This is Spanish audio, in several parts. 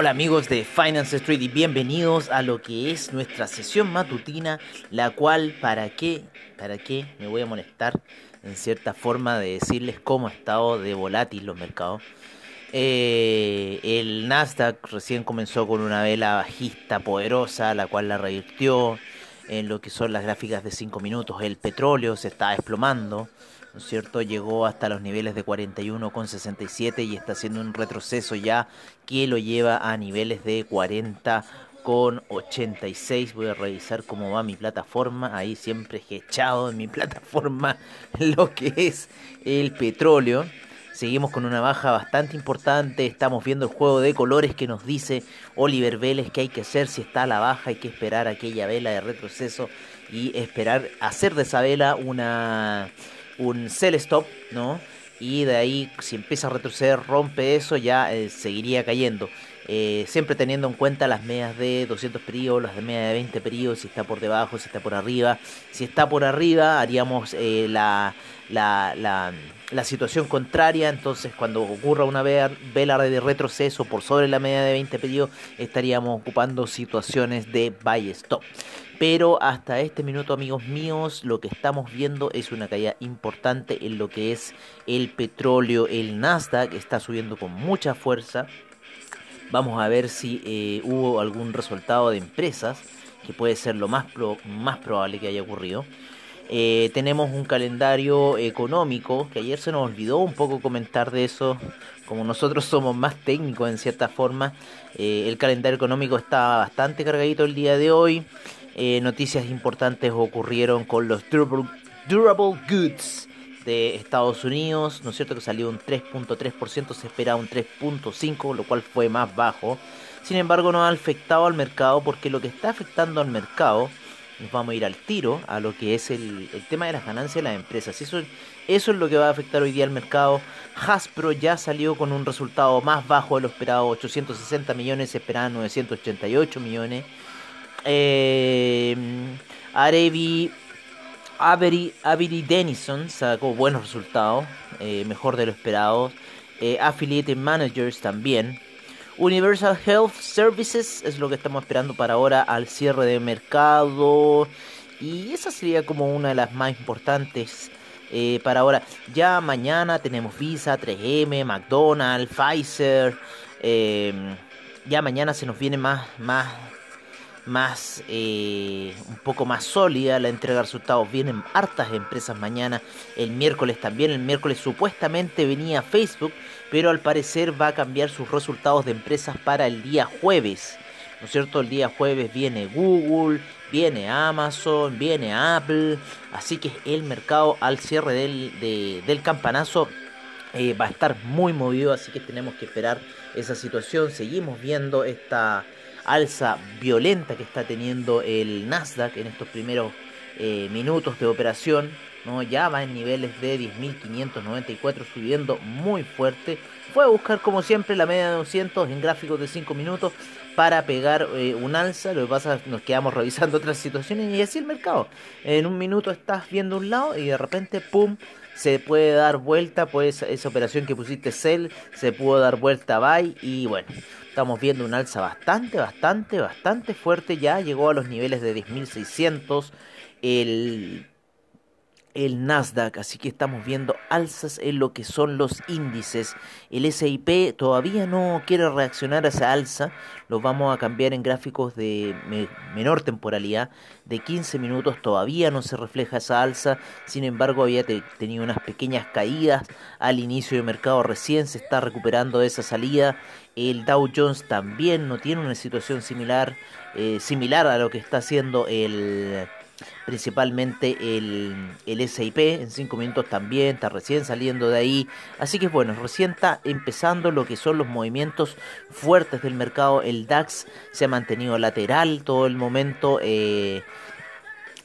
Hola amigos de Finance Street y bienvenidos a lo que es nuestra sesión matutina, la cual, ¿para qué? ¿Para qué? Me voy a molestar en cierta forma de decirles cómo ha estado de volátil los mercados. Eh, el Nasdaq recién comenzó con una vela bajista poderosa, la cual la revirtió en lo que son las gráficas de 5 minutos. El petróleo se está desplomando. ¿No es cierto? Llegó hasta los niveles de 41,67 y está haciendo un retroceso ya que lo lleva a niveles de 40,86. Voy a revisar cómo va mi plataforma. Ahí siempre he echado en mi plataforma lo que es el petróleo. Seguimos con una baja bastante importante. Estamos viendo el juego de colores que nos dice Oliver Vélez que hay que hacer si está a la baja. Hay que esperar aquella vela de retroceso y esperar hacer de esa vela una un sell stop, ¿no? Y de ahí, si empieza a retroceder, rompe eso, ya eh, seguiría cayendo. Eh, siempre teniendo en cuenta las medias de 200 periodos, las de media de 20 periodos, si está por debajo, si está por arriba. Si está por arriba, haríamos eh, la, la, la, la, situación contraria. Entonces, cuando ocurra una vela de retroceso por sobre la media de 20 periodos, estaríamos ocupando situaciones de buy stop. Pero hasta este minuto, amigos míos, lo que estamos viendo es una caída importante en lo que es el petróleo. El Nasdaq está subiendo con mucha fuerza. Vamos a ver si eh, hubo algún resultado de empresas, que puede ser lo más, más probable que haya ocurrido. Eh, tenemos un calendario económico, que ayer se nos olvidó un poco comentar de eso, como nosotros somos más técnicos en cierta forma, eh, el calendario económico está bastante cargadito el día de hoy. Eh, noticias importantes ocurrieron con los durable, durable, goods de Estados Unidos, ¿no es cierto? Que salió un 3.3%, se esperaba un 3.5%, lo cual fue más bajo. Sin embargo, no ha afectado al mercado porque lo que está afectando al mercado, nos vamos a ir al tiro, a lo que es el, tema de las ganancias de las empresas. Eso, eso es lo que va a afectar hoy día al mercado. Hasbro ya salió con un resultado más bajo de lo esperado, 860 millones, esperaban 988 millones. Eh, Arevi Avery, Denison sacó buenos resultados, eh, mejor de lo esperado. Eh, Affiliate Managers también. Universal Health Services es lo que estamos esperando para ahora al cierre de mercado. Y esa sería como una de las más importantes eh, para ahora. Ya mañana tenemos Visa, 3M, McDonald's, Pfizer. Eh, ya mañana se nos viene más, más más eh, un poco más sólida la entrega de resultados vienen hartas empresas mañana el miércoles también el miércoles supuestamente venía Facebook pero al parecer va a cambiar sus resultados de empresas para el día jueves ¿no es cierto? el día jueves viene Google viene Amazon viene Apple así que el mercado al cierre del, del campanazo eh, va a estar muy movido así que tenemos que esperar esa situación seguimos viendo esta alza violenta que está teniendo el Nasdaq en estos primeros eh, minutos de operación. ¿no? Ya va en niveles de 10.594 subiendo muy fuerte. Fue a buscar como siempre la media de 200 en gráficos de 5 minutos para pegar eh, un alza. Lo que pasa es que nos quedamos revisando otras situaciones y así el mercado. En un minuto estás viendo un lado y de repente, ¡pum! Se puede dar vuelta, pues esa operación que pusiste sell se pudo dar vuelta buy y bueno, Estamos viendo un alza bastante, bastante, bastante fuerte. Ya llegó a los niveles de 10.600 el, el Nasdaq. Así que estamos viendo alzas en lo que son los índices. El SIP todavía no quiere reaccionar a esa alza. Lo vamos a cambiar en gráficos de menor temporalidad. De 15 minutos todavía no se refleja esa alza. Sin embargo, había tenido unas pequeñas caídas al inicio del mercado. Recién se está recuperando de esa salida. El Dow Jones también no tiene una situación similar, eh, similar a lo que está haciendo el, principalmente el, el SIP en 5 minutos también, está recién saliendo de ahí, así que bueno, recién está empezando lo que son los movimientos fuertes del mercado, el DAX se ha mantenido lateral todo el momento, eh,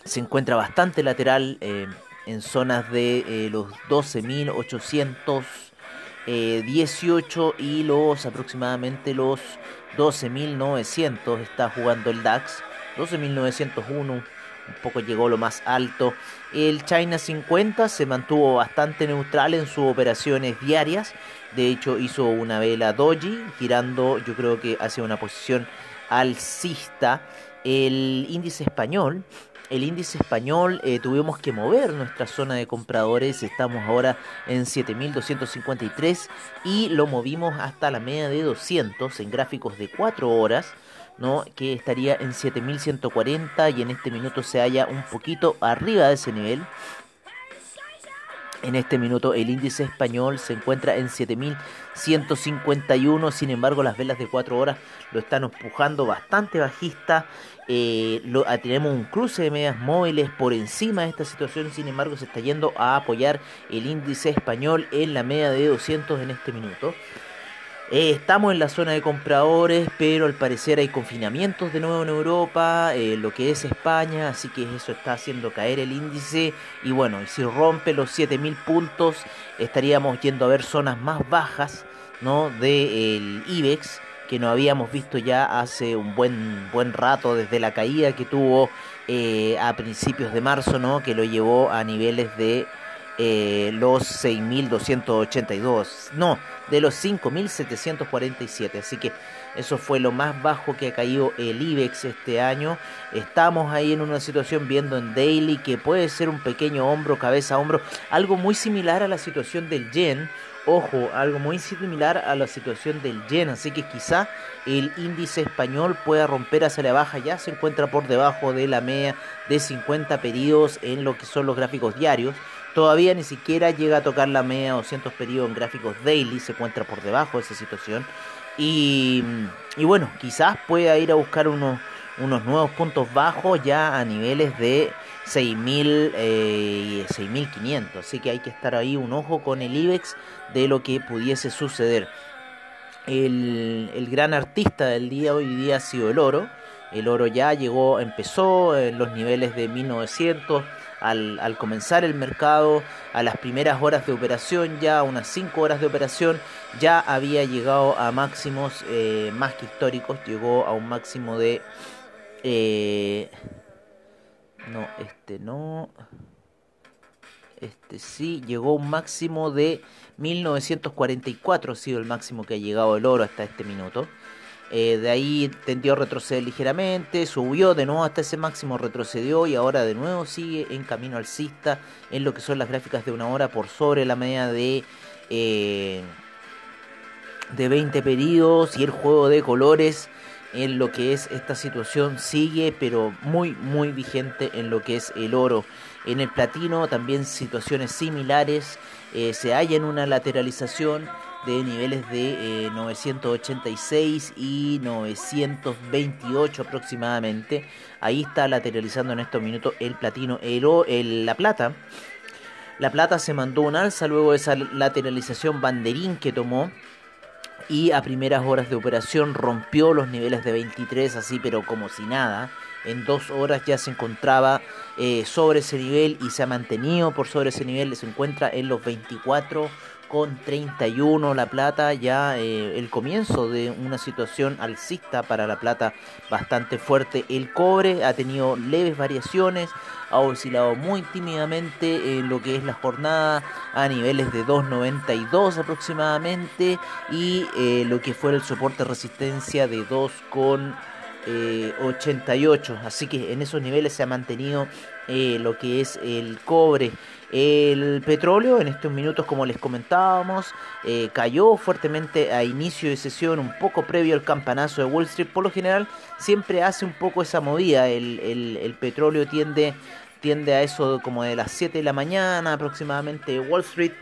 se encuentra bastante lateral eh, en zonas de eh, los 12.818 y los aproximadamente los 12.900 está jugando el DAX, 12.901 un poco llegó lo más alto. El China 50 se mantuvo bastante neutral en sus operaciones diarias. De hecho, hizo una vela doji, girando yo creo que hacia una posición alcista. El índice español, el índice español eh, tuvimos que mover nuestra zona de compradores, estamos ahora en 7253 y lo movimos hasta la media de 200 en gráficos de 4 horas ¿no? que estaría en 7140 y en este minuto se halla un poquito arriba de ese nivel. En este minuto el índice español se encuentra en 7151, sin embargo las velas de 4 horas lo están empujando bastante bajista. Eh, lo, ah, tenemos un cruce de medias móviles por encima de esta situación, sin embargo se está yendo a apoyar el índice español en la media de 200 en este minuto. Eh, estamos en la zona de compradores, pero al parecer hay confinamientos de nuevo en Europa, eh, lo que es España, así que eso está haciendo caer el índice. Y bueno, si rompe los 7000 puntos, estaríamos yendo a ver zonas más bajas ¿no? del IBEX, que no habíamos visto ya hace un buen, buen rato desde la caída que tuvo eh, a principios de marzo, ¿no? que lo llevó a niveles de eh, los 6.282, no, de los 5.747, así que eso fue lo más bajo que ha caído el IBEX este año. Estamos ahí en una situación viendo en daily que puede ser un pequeño hombro, cabeza, hombro, algo muy similar a la situación del yen. Ojo, algo muy similar a la situación del yen, así que quizá el índice español pueda romper hacia la baja, ya se encuentra por debajo de la media de 50 periodos en lo que son los gráficos diarios. Todavía ni siquiera llega a tocar la media 200 periodos en gráficos daily, se encuentra por debajo de esa situación. Y, y bueno, quizás pueda ir a buscar unos, unos nuevos puntos bajos ya a niveles de 6.000 eh, 6.500. Así que hay que estar ahí un ojo con el IBEX de lo que pudiese suceder. El, el gran artista del día hoy día ha sido el oro. El oro ya llegó, empezó en los niveles de 1900 al, comenzar el mercado, a las primeras horas de operación, ya unas 5 horas de operación, ya había llegado a máximos eh, más que históricos, llegó a un máximo de... Eh, no, este no... Este sí, llegó a un máximo de 1944, ha sido el máximo que ha llegado el oro hasta este minuto. Eh, de ahí tendió a retroceder ligeramente, subió de nuevo hasta ese máximo, retrocedió y ahora de nuevo sigue en camino alcista en lo que son las gráficas de una hora por sobre la media de, eh, de 20 periodos y el juego de colores en lo que es esta situación sigue pero muy muy vigente en lo que es el oro. En el platino también situaciones similares, eh, se halla en una lateralización de niveles de 986 eh, y 928 aproximadamente. Ahí está lateralizando en estos minutos el platino, el, la plata. La plata se mandó un alza luego de esa lateralización banderín que tomó y a primeras horas de operación rompió los niveles de 23 así pero como si nada. En dos horas ya se encontraba eh, sobre ese nivel y se ha mantenido por sobre ese nivel. Se encuentra en los 24 con 31 la plata, ya eh, el comienzo de una situación alcista para la plata bastante fuerte. El cobre ha tenido leves variaciones, ha oscilado muy tímidamente en lo que es la jornada a niveles de 2.92 aproximadamente y eh, lo que fue el soporte resistencia de 2.88. Eh, Así que en esos niveles se ha mantenido lo que es el cobre. El petróleo en estos minutos, como les comentábamos, eh, cayó fuertemente a inicio de sesión, un poco previo al campanazo de Wall Street. Por lo general, siempre hace un poco esa movida. El, el, petróleo tiende, tiende a eso como de las 7 de la mañana aproximadamente Wall Street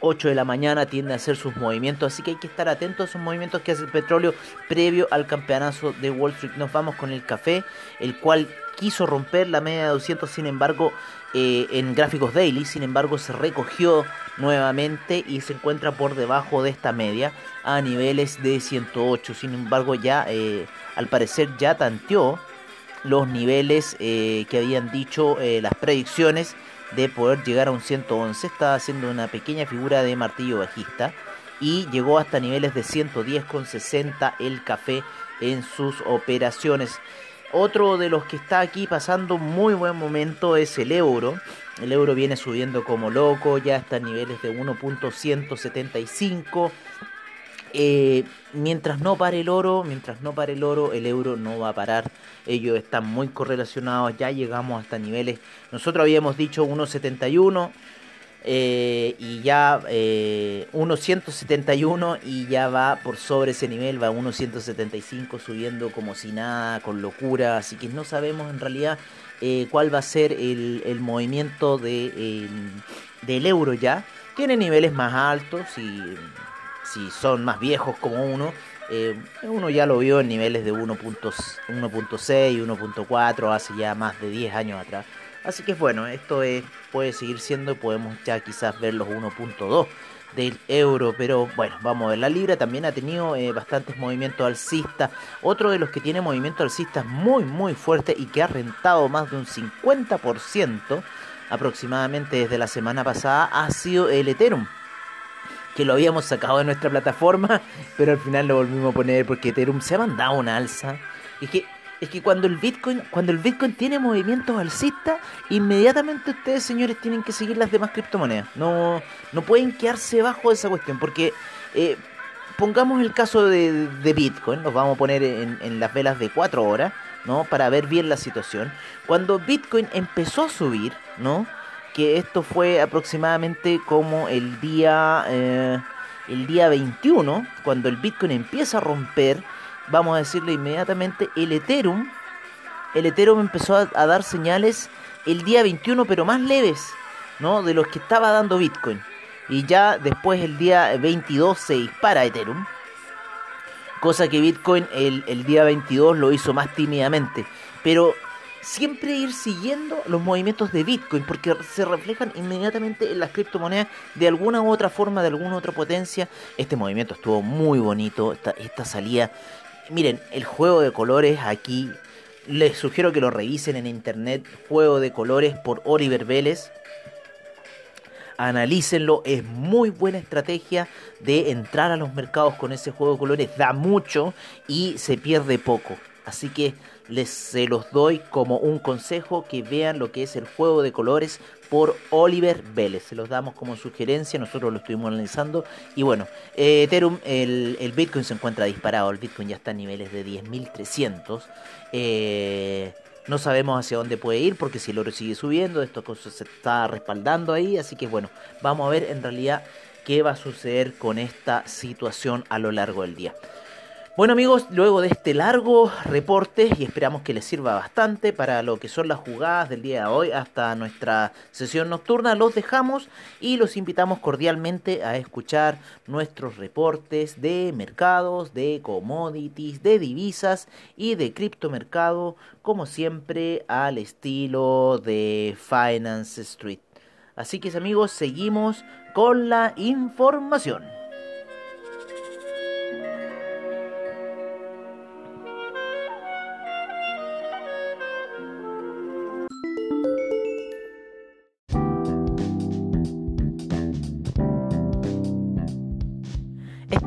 8 de la mañana tiende a hacer sus movimientos, así que hay que estar atentos a esos movimientos que hace el petróleo previo al campeonato de Wall Street. Nos vamos con el café, el cual quiso romper la media de 200, sin embargo, eh, en gráficos daily, sin embargo, se recogió nuevamente y se encuentra por debajo de esta media a niveles de 108. Sin embargo, ya eh, al parecer ya tanteó los niveles eh, que habían dicho las predicciones de poder llegar a un 111. Estaba haciendo una pequeña figura de martillo bajista y llegó hasta niveles de 110,60 el café en sus operaciones. Otro de los que está aquí pasando muy buen momento es el euro. El euro viene subiendo como loco, ya está a niveles de 1.175. Eh, mientras no pare el oro, mientras no pare el oro, el euro no va a parar. Ellos están muy correlacionados, ya llegamos hasta niveles. Nosotros habíamos dicho 1.71 eh, y ya eh, 1.171 y ya va por sobre ese nivel, va a 1.175 subiendo como si nada, con locura. Así que no sabemos en realidad eh, cuál va a ser el, el movimiento de, del euro ya. Tiene niveles más altos y si son más viejos como uno, eh, uno ya lo vio en niveles de 1.6, 1.4 hace ya más de 10 años atrás. Así que bueno, esto es, puede seguir siendo podemos ya quizás ver los 1.2 del euro, pero bueno, vamos a ver, la libra también ha tenido eh, bastantes movimientos alcistas, otro de los que tiene movimientos alcistas muy muy fuerte y que ha rentado más de un 50% aproximadamente desde la semana pasada ha sido el Ethereum que lo habíamos sacado de nuestra plataforma, pero al final lo volvimos a poner porque Ethereum se ha mandado una alza. Es que, es que cuando el Bitcoin, cuando el Bitcoin tiene movimientos alcistas, inmediatamente ustedes, señores, tienen que seguir las demás criptomonedas. No, no pueden quedarse bajo esa cuestión, porque eh, pongamos el caso de, de, Bitcoin, nos vamos a poner en, en las velas de 4 horas, ¿no? Para ver bien la situación. Cuando Bitcoin empezó a subir, ¿no? Que esto fue aproximadamente como el día, eh, el día 21, cuando el Bitcoin empieza a romper, vamos a decirle inmediatamente, el Ethereum, el Ethereum empezó a, dar señales el día 21, pero más leves, ¿no? De los que estaba dando Bitcoin. Y ya después el día 22 se dispara Ethereum. Cosa que Bitcoin el, el día 22 lo hizo más tímidamente. Pero siempre ir siguiendo los movimientos de Bitcoin porque se reflejan inmediatamente en las criptomonedas de alguna u otra forma, de alguna u otra potencia. Este movimiento estuvo muy bonito, esta, esta salida. Miren, el juego de colores aquí, les sugiero que lo revisen en internet, juego de colores por Oliver Vélez. Analícenlo, es muy buena estrategia de entrar a los mercados con ese juego de colores, da mucho y se pierde poco. Así que les se los doy como un consejo que vean lo que es el juego de colores por Oliver Vélez. Se los damos como sugerencia, nosotros lo estuvimos analizando. Y bueno, eh, Ethereum, el, Bitcoin se encuentra disparado, el Bitcoin ya está a niveles de 10.300. Eh, no sabemos hacia dónde puede ir porque si el oro sigue subiendo, esto se está respaldando ahí. Así que bueno, vamos a ver en realidad qué va a suceder con esta situación a lo largo del día. Bueno amigos, luego de este largo reporte y esperamos que les sirva bastante para lo que son las jugadas del día de hoy hasta nuestra sesión nocturna, los dejamos y los invitamos cordialmente a escuchar nuestros reportes de mercados, de commodities, de divisas y de criptomercado, como siempre al estilo de Finance Street. Así que amigos, seguimos con la información.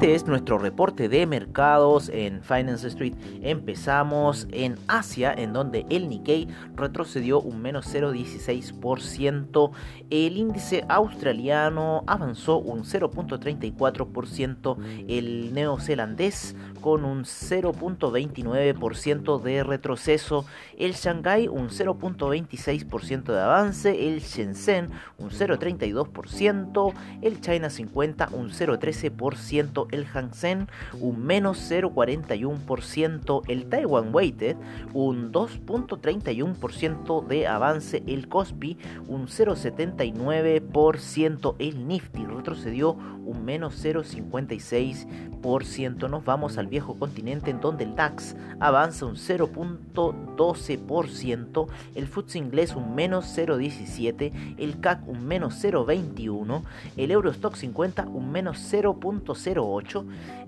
Este es nuestro reporte de mercados en Finance Street. Empezamos en Asia, en donde el Nikkei retrocedió un menos 0,16%. El índice australiano avanzó un 0,34%. El neozelandés con un 0.29% de retroceso, el Shanghai un 0.26% de avance, el Shenzhen un 0.32%, el China 50 un 0.13% el Hang Seng un menos 0,41%, el Taiwan Weighted un 2,31% de avance, el Kospi un 0,79%, el Nifty retrocedió un menos 0,56%. Nos vamos al viejo continente en donde el DAX avanza un 0,12%, el FTSE inglés un menos 0,17%, el CAC un menos 0,21%, el Eurostock 50 un menos 0,08%,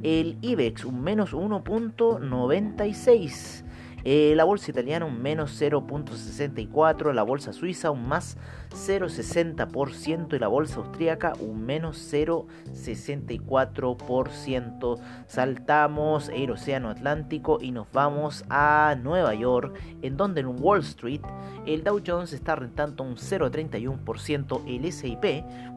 el IBEX un menos 1,96%. Eh, la bolsa italiana un menos 0.64, la bolsa suiza un más 0,60% y la bolsa austríaca un menos 0,64%. Saltamos el Océano Atlántico y nos vamos a Nueva York, en donde en Wall Street el Dow Jones está rentando un 0,31%, el SIP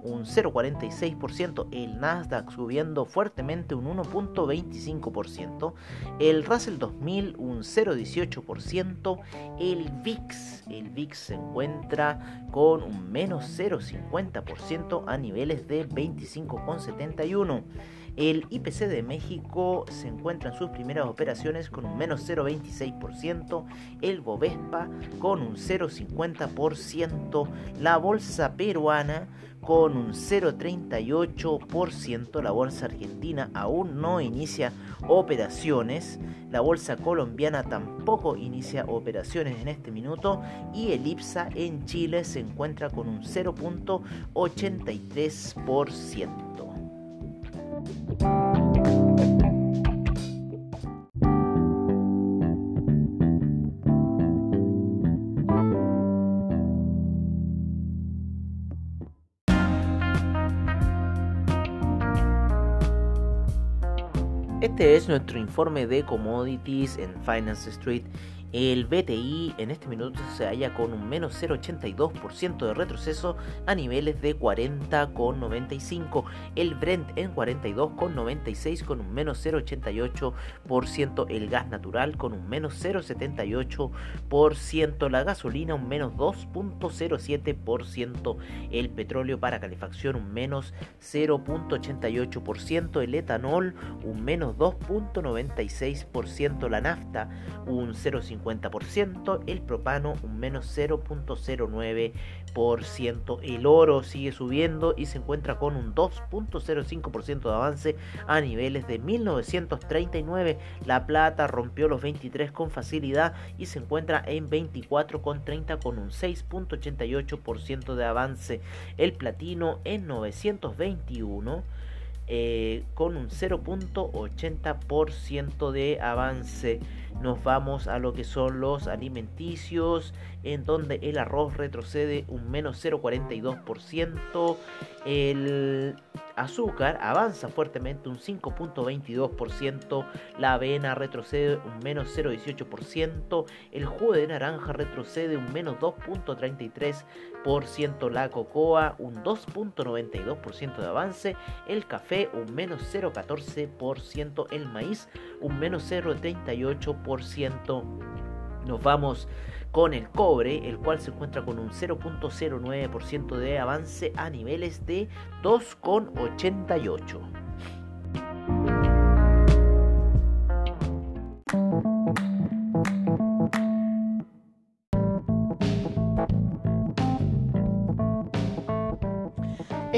un 0,46%, el Nasdaq subiendo fuertemente un 1,25%, el Russell 2000 un 0,18%, el VIX, el VIX se encuentra con un menos 0,50% a niveles de 25,71%. El IPC de México se encuentra en sus primeras operaciones con un menos 0,26%, el Bovespa con un 0,50%, la bolsa peruana con un 0,38%, la bolsa argentina aún no inicia operaciones, la bolsa colombiana tampoco inicia operaciones en este minuto y el IPSA en Chile se encuentra con un 0,83%. Este es nuestro informe de commodities en Finance Street el BTI en este minuto se halla con un menos 0,82% de retroceso a niveles de 40,95. El Brent en 42,96 con un menos 0,88%. El gas natural con un menos 0,78%. La gasolina un menos 2,07%. El petróleo para calefacción un menos 0,88%. El etanol un menos 2,96%. La nafta un 0,50% el propano un menos 0.09%, el oro sigue subiendo y se encuentra con un 2.05% de avance a niveles de 1939, la plata rompió los 23 con facilidad y se encuentra en 24,30 con un 6.88% de avance, el platino en 921 eh, con un 0.80% de avance. Nos vamos a lo que son los alimenticios, en donde el arroz retrocede un menos 0.42%, el azúcar avanza fuertemente un 5.22%, la avena retrocede un menos 0.18%, el jugo de naranja retrocede un menos 2.33%, la cocoa un 2.92% de avance, el café un menos 0.14%, el maíz un menos 0.38%. Nos vamos con el cobre, el cual se encuentra con un 0.09% de avance a niveles de 2,88.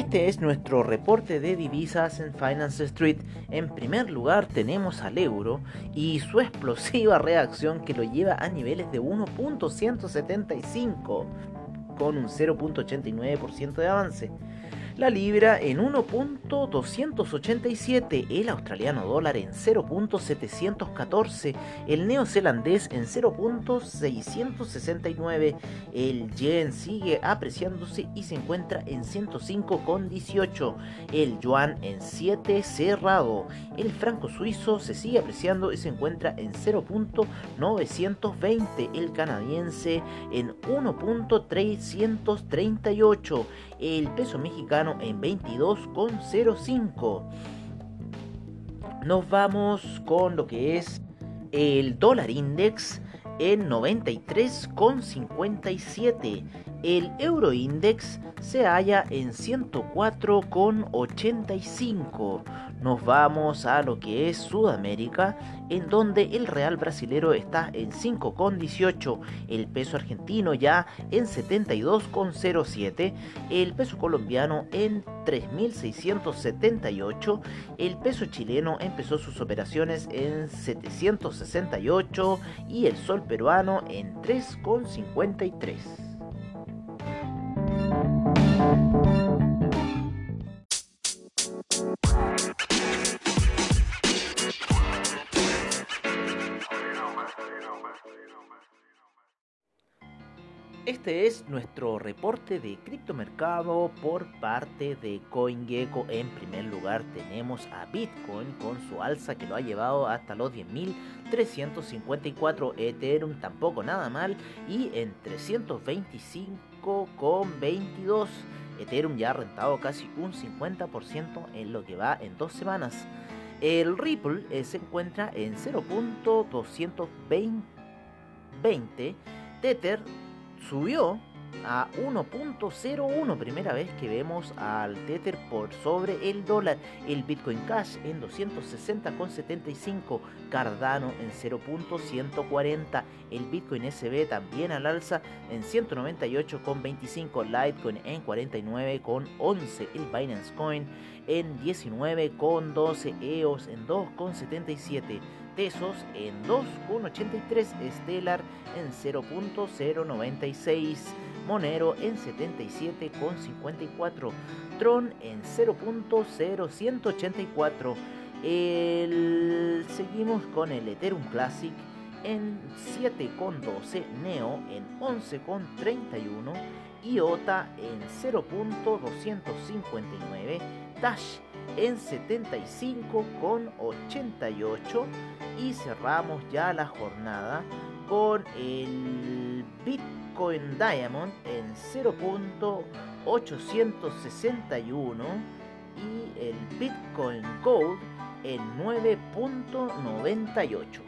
Este es nuestro reporte de divisas en Finance Street. En primer lugar tenemos al euro y su explosiva reacción que lo lleva a niveles de 1.175 con un 0.89% de avance la libra en 1.287, el australiano dólar en 0.714, el neozelandés en 0.669, el yen sigue apreciándose y se encuentra en 105,18, el yuan en 7 cerrado, el franco suizo se sigue apreciando y se encuentra en 0.920, el canadiense en 1.338, el peso mexicano en 22,05. Nos vamos con lo que es el dólar index en 93,57. El Euroindex se halla en 104,85. Nos vamos a lo que es Sudamérica, en donde el real brasilero está en 5,18, el peso argentino ya en 72,07, el peso colombiano en 3.678, el peso chileno empezó sus operaciones en 768 y el sol peruano en 3,53. Este es nuestro reporte de criptomercado por parte de CoinGecko. En primer lugar tenemos a Bitcoin con su alza que lo ha llevado hasta los 10.354. Ethereum tampoco nada mal y en 325,22. Ethereum ya ha rentado casi un 50% en lo que va en dos semanas. El Ripple eh, se encuentra en 0.220. Tether subió a 1.01, primera vez que vemos al Tether por sobre el dólar, el Bitcoin Cash en 260,75, Cardano en 0.140, el Bitcoin SB también al alza en 198,25, Litecoin en 49,11, el Binance Coin en 19,12, EOS en 2,77. Tesos en 2,83, Stellar en 0.096, Monero en 77,54, Tron en 0.0184. El... Seguimos con el Ethereum Classic en 7,12, Neo en 11,31, IOTA en 0.259, Dash en 75,88 y cerramos ya la jornada con el Bitcoin Diamond en 0.861 y el Bitcoin Gold en 9.98.